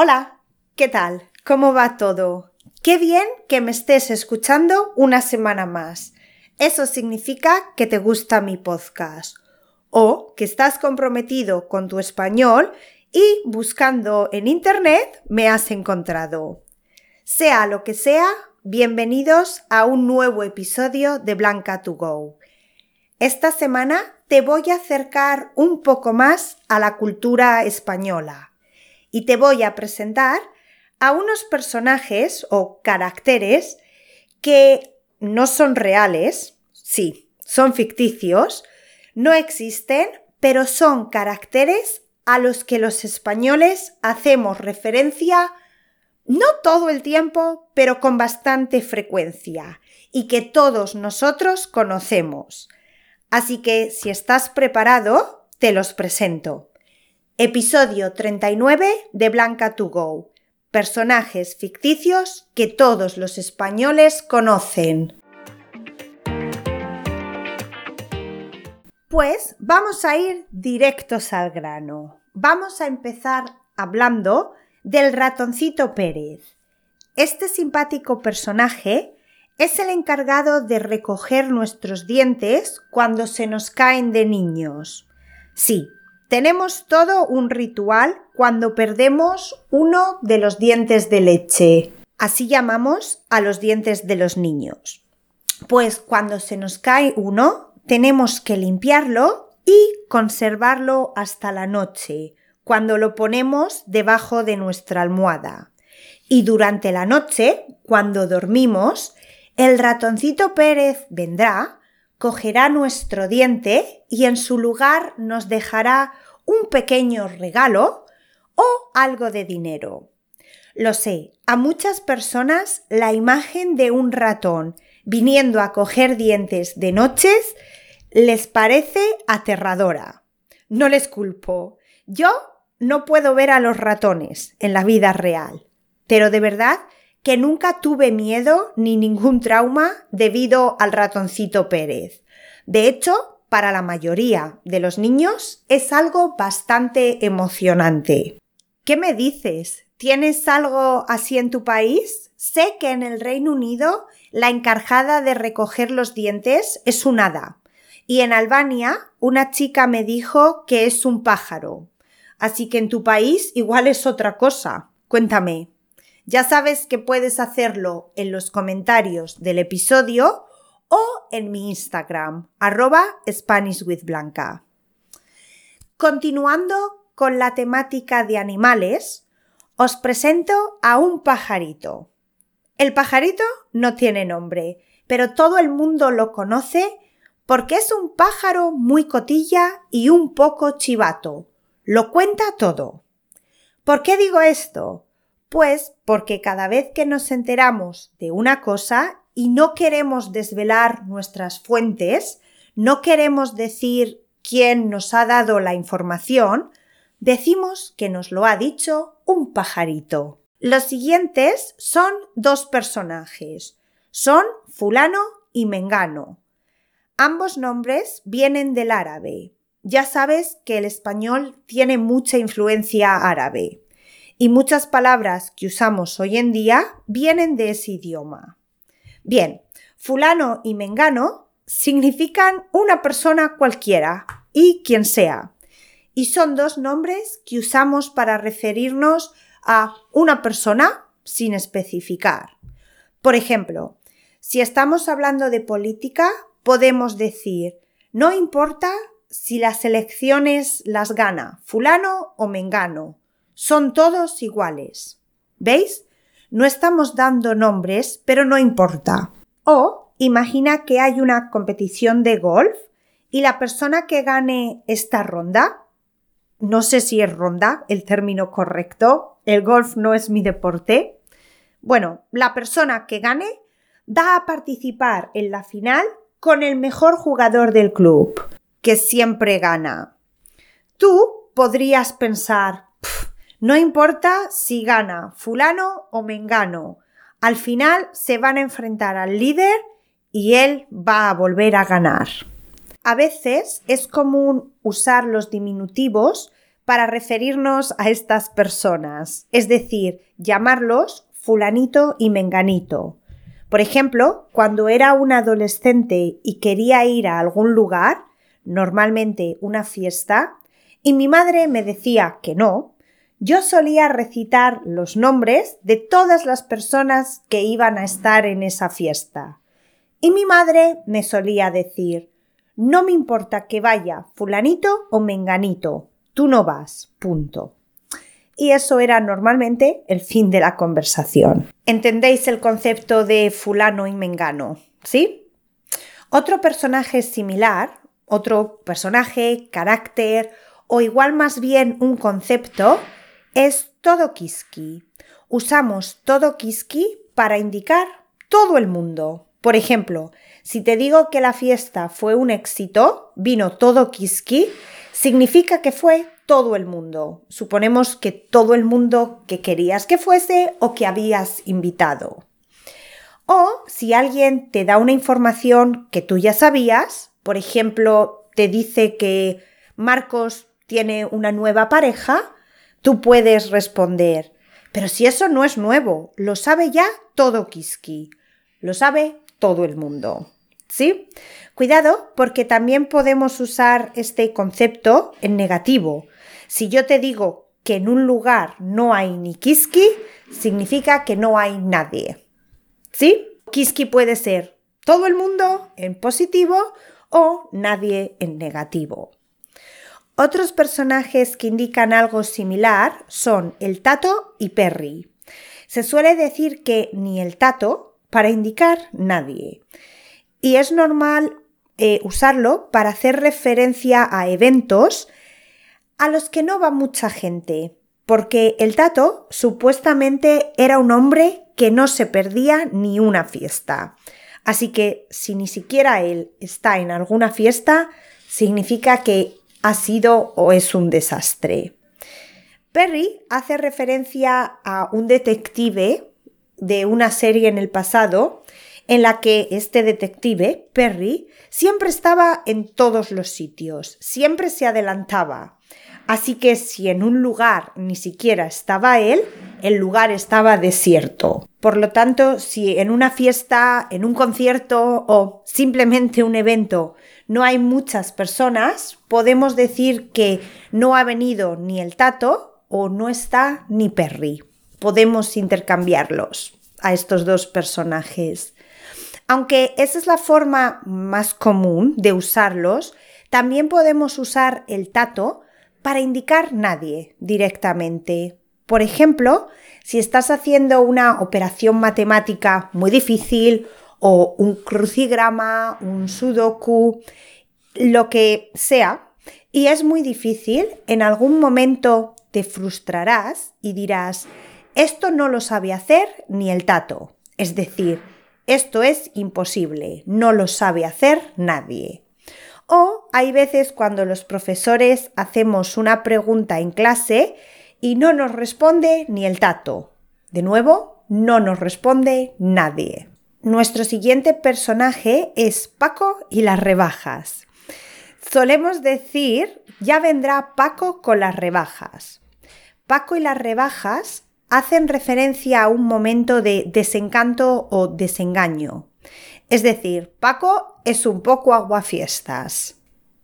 Hola, ¿qué tal? ¿Cómo va todo? Qué bien que me estés escuchando una semana más. Eso significa que te gusta mi podcast o que estás comprometido con tu español y buscando en Internet me has encontrado. Sea lo que sea, bienvenidos a un nuevo episodio de Blanca to Go. Esta semana te voy a acercar un poco más a la cultura española y te voy a presentar a unos personajes o caracteres que no son reales, sí, son ficticios, no existen, pero son caracteres a los que los españoles hacemos referencia no todo el tiempo, pero con bastante frecuencia, y que todos nosotros conocemos. Así que si estás preparado, te los presento. Episodio 39 de Blanca to Go. Personajes ficticios que todos los españoles conocen. Pues vamos a ir directos al grano. Vamos a empezar hablando del ratoncito Pérez. Este simpático personaje es el encargado de recoger nuestros dientes cuando se nos caen de niños. Sí, tenemos todo un ritual cuando perdemos uno de los dientes de leche. Así llamamos a los dientes de los niños. Pues cuando se nos cae uno, tenemos que limpiarlo y conservarlo hasta la noche, cuando lo ponemos debajo de nuestra almohada. Y durante la noche, cuando dormimos, el ratoncito Pérez vendrá, cogerá nuestro diente y en su lugar nos dejará un pequeño regalo o algo de dinero. Lo sé, a muchas personas la imagen de un ratón viniendo a coger dientes de noches les parece aterradora. No les culpo. Yo no puedo ver a los ratones en la vida real, pero de verdad que nunca tuve miedo ni ningún trauma debido al ratoncito Pérez. De hecho, para la mayoría de los niños es algo bastante emocionante. ¿Qué me dices? ¿Tienes algo así en tu país? Sé que en el Reino Unido la encargada de recoger los dientes es un hada. Y en Albania una chica me dijo que es un pájaro. Así que en tu país igual es otra cosa. Cuéntame. Ya sabes que puedes hacerlo en los comentarios del episodio o en mi Instagram, arroba SpanishWithBlanca. Continuando con la temática de animales, os presento a un pajarito. El pajarito no tiene nombre, pero todo el mundo lo conoce porque es un pájaro muy cotilla y un poco chivato, lo cuenta todo. ¿Por qué digo esto? Pues porque cada vez que nos enteramos de una cosa y no queremos desvelar nuestras fuentes, no queremos decir quién nos ha dado la información, decimos que nos lo ha dicho un pajarito. Los siguientes son dos personajes. Son fulano y mengano. Ambos nombres vienen del árabe ya sabes que el español tiene mucha influencia árabe y muchas palabras que usamos hoy en día vienen de ese idioma. Bien, fulano y mengano significan una persona cualquiera y quien sea, y son dos nombres que usamos para referirnos a una persona sin especificar. Por ejemplo, si estamos hablando de política, podemos decir no importa si las elecciones las gana fulano o mengano. Son todos iguales. ¿Veis? No estamos dando nombres, pero no importa. O imagina que hay una competición de golf y la persona que gane esta ronda, no sé si es ronda el término correcto, el golf no es mi deporte. Bueno, la persona que gane da a participar en la final con el mejor jugador del club que siempre gana. Tú podrías pensar, no importa si gana fulano o mengano, al final se van a enfrentar al líder y él va a volver a ganar. A veces es común usar los diminutivos para referirnos a estas personas, es decir, llamarlos fulanito y menganito. Por ejemplo, cuando era un adolescente y quería ir a algún lugar, normalmente una fiesta, y mi madre me decía que no, yo solía recitar los nombres de todas las personas que iban a estar en esa fiesta. Y mi madre me solía decir no me importa que vaya fulanito o menganito, tú no vas, punto. Y eso era normalmente el fin de la conversación. ¿Entendéis el concepto de fulano y mengano? ¿Sí? Otro personaje similar, otro personaje, carácter o igual más bien un concepto es todo kiski. Usamos todo kiski para indicar todo el mundo. Por ejemplo, si te digo que la fiesta fue un éxito, vino todo Kiski, significa que fue todo el mundo. Suponemos que todo el mundo que querías que fuese o que habías invitado. O si alguien te da una información que tú ya sabías, por ejemplo, te dice que Marcos tiene una nueva pareja, tú puedes responder, pero si eso no es nuevo, lo sabe ya todo Kiski, lo sabe todo el mundo. ¿Sí? Cuidado porque también podemos usar este concepto en negativo. Si yo te digo que en un lugar no hay ni kiski, significa que no hay nadie. ¿Sí? Kiski puede ser todo el mundo en positivo o nadie en negativo. Otros personajes que indican algo similar son el tato y Perry. Se suele decir que ni el tato para indicar nadie y es normal eh, usarlo para hacer referencia a eventos a los que no va mucha gente, porque el Tato supuestamente era un hombre que no se perdía ni una fiesta. Así que si ni siquiera él está en alguna fiesta, significa que ha sido o es un desastre. Perry hace referencia a un detective de una serie en el pasado en la que este detective, Perry, siempre estaba en todos los sitios, siempre se adelantaba. Así que si en un lugar ni siquiera estaba él, el lugar estaba desierto. Por lo tanto, si en una fiesta, en un concierto o simplemente un evento no hay muchas personas, podemos decir que no ha venido ni el tato o no está ni Perry. Podemos intercambiarlos a estos dos personajes. Aunque esa es la forma más común de usarlos, también podemos usar el tato para indicar nadie directamente. Por ejemplo, si estás haciendo una operación matemática muy difícil o un crucigrama, un sudoku, lo que sea, y es muy difícil, en algún momento te frustrarás y dirás, esto no lo sabe hacer ni el tato. Es decir, esto es imposible, no lo sabe hacer nadie. O hay veces cuando los profesores hacemos una pregunta en clase y no nos responde ni el tato. De nuevo, no nos responde nadie. Nuestro siguiente personaje es Paco y las rebajas. Solemos decir, ya vendrá Paco con las rebajas. Paco y las rebajas hacen referencia a un momento de desencanto o desengaño. Es decir, Paco es un poco aguafiestas.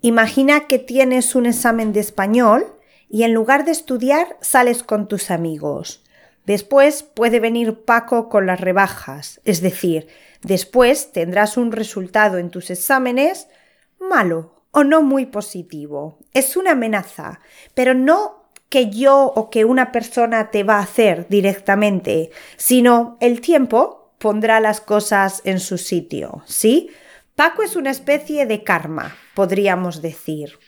Imagina que tienes un examen de español y en lugar de estudiar sales con tus amigos. Después puede venir Paco con las rebajas, es decir, después tendrás un resultado en tus exámenes malo o no muy positivo. Es una amenaza, pero no que yo o que una persona te va a hacer directamente, sino el tiempo pondrá las cosas en su sitio, ¿sí? Paco es una especie de karma, podríamos decir.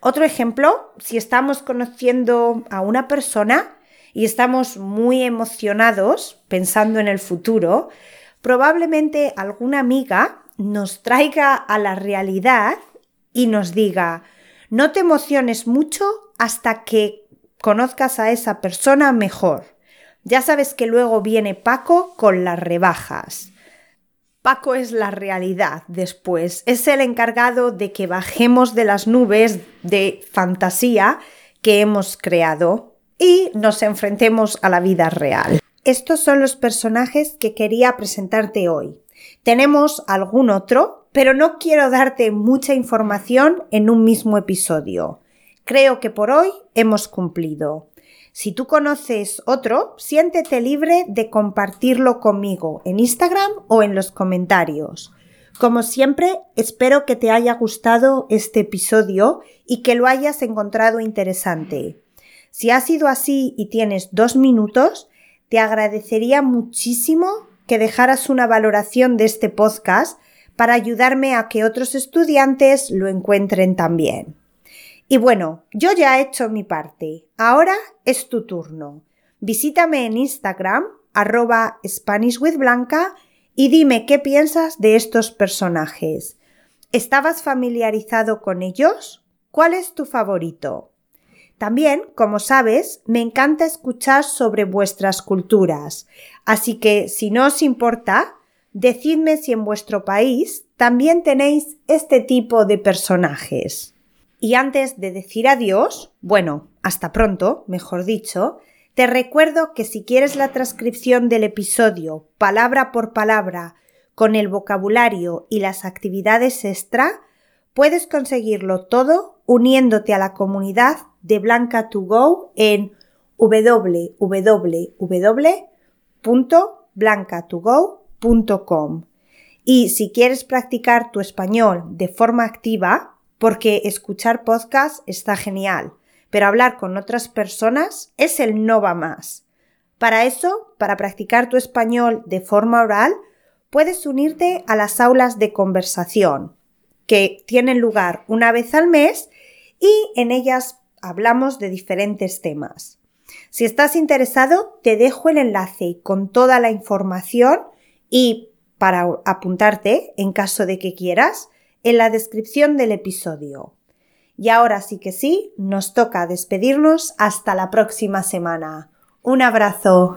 Otro ejemplo, si estamos conociendo a una persona y estamos muy emocionados pensando en el futuro, probablemente alguna amiga nos traiga a la realidad y nos diga, no te emociones mucho hasta que conozcas a esa persona mejor. Ya sabes que luego viene Paco con las rebajas. Paco es la realidad después, es el encargado de que bajemos de las nubes de fantasía que hemos creado y nos enfrentemos a la vida real. Estos son los personajes que quería presentarte hoy. Tenemos algún otro, pero no quiero darte mucha información en un mismo episodio. Creo que por hoy hemos cumplido. Si tú conoces otro, siéntete libre de compartirlo conmigo en Instagram o en los comentarios. Como siempre, espero que te haya gustado este episodio y que lo hayas encontrado interesante. Si ha sido así y tienes dos minutos, te agradecería muchísimo que dejaras una valoración de este podcast para ayudarme a que otros estudiantes lo encuentren también. Y bueno, yo ya he hecho mi parte. Ahora es tu turno. Visítame en Instagram, arroba SpanishWithBlanca, y dime qué piensas de estos personajes. ¿Estabas familiarizado con ellos? ¿Cuál es tu favorito? También, como sabes, me encanta escuchar sobre vuestras culturas, así que si no os importa, decidme si en vuestro país también tenéis este tipo de personajes. Y antes de decir adiós, bueno, hasta pronto, mejor dicho, te recuerdo que si quieres la transcripción del episodio palabra por palabra con el vocabulario y las actividades extra, puedes conseguirlo todo uniéndote a la comunidad de Blanca 2 Go en www.blancatogo.com. Y si quieres practicar tu español de forma activa, porque escuchar podcast está genial, pero hablar con otras personas es el no va más. Para eso, para practicar tu español de forma oral, puedes unirte a las aulas de conversación, que tienen lugar una vez al mes y en ellas hablamos de diferentes temas. Si estás interesado, te dejo el enlace con toda la información y para apuntarte, en caso de que quieras, en la descripción del episodio. Y ahora sí que sí, nos toca despedirnos hasta la próxima semana. Un abrazo.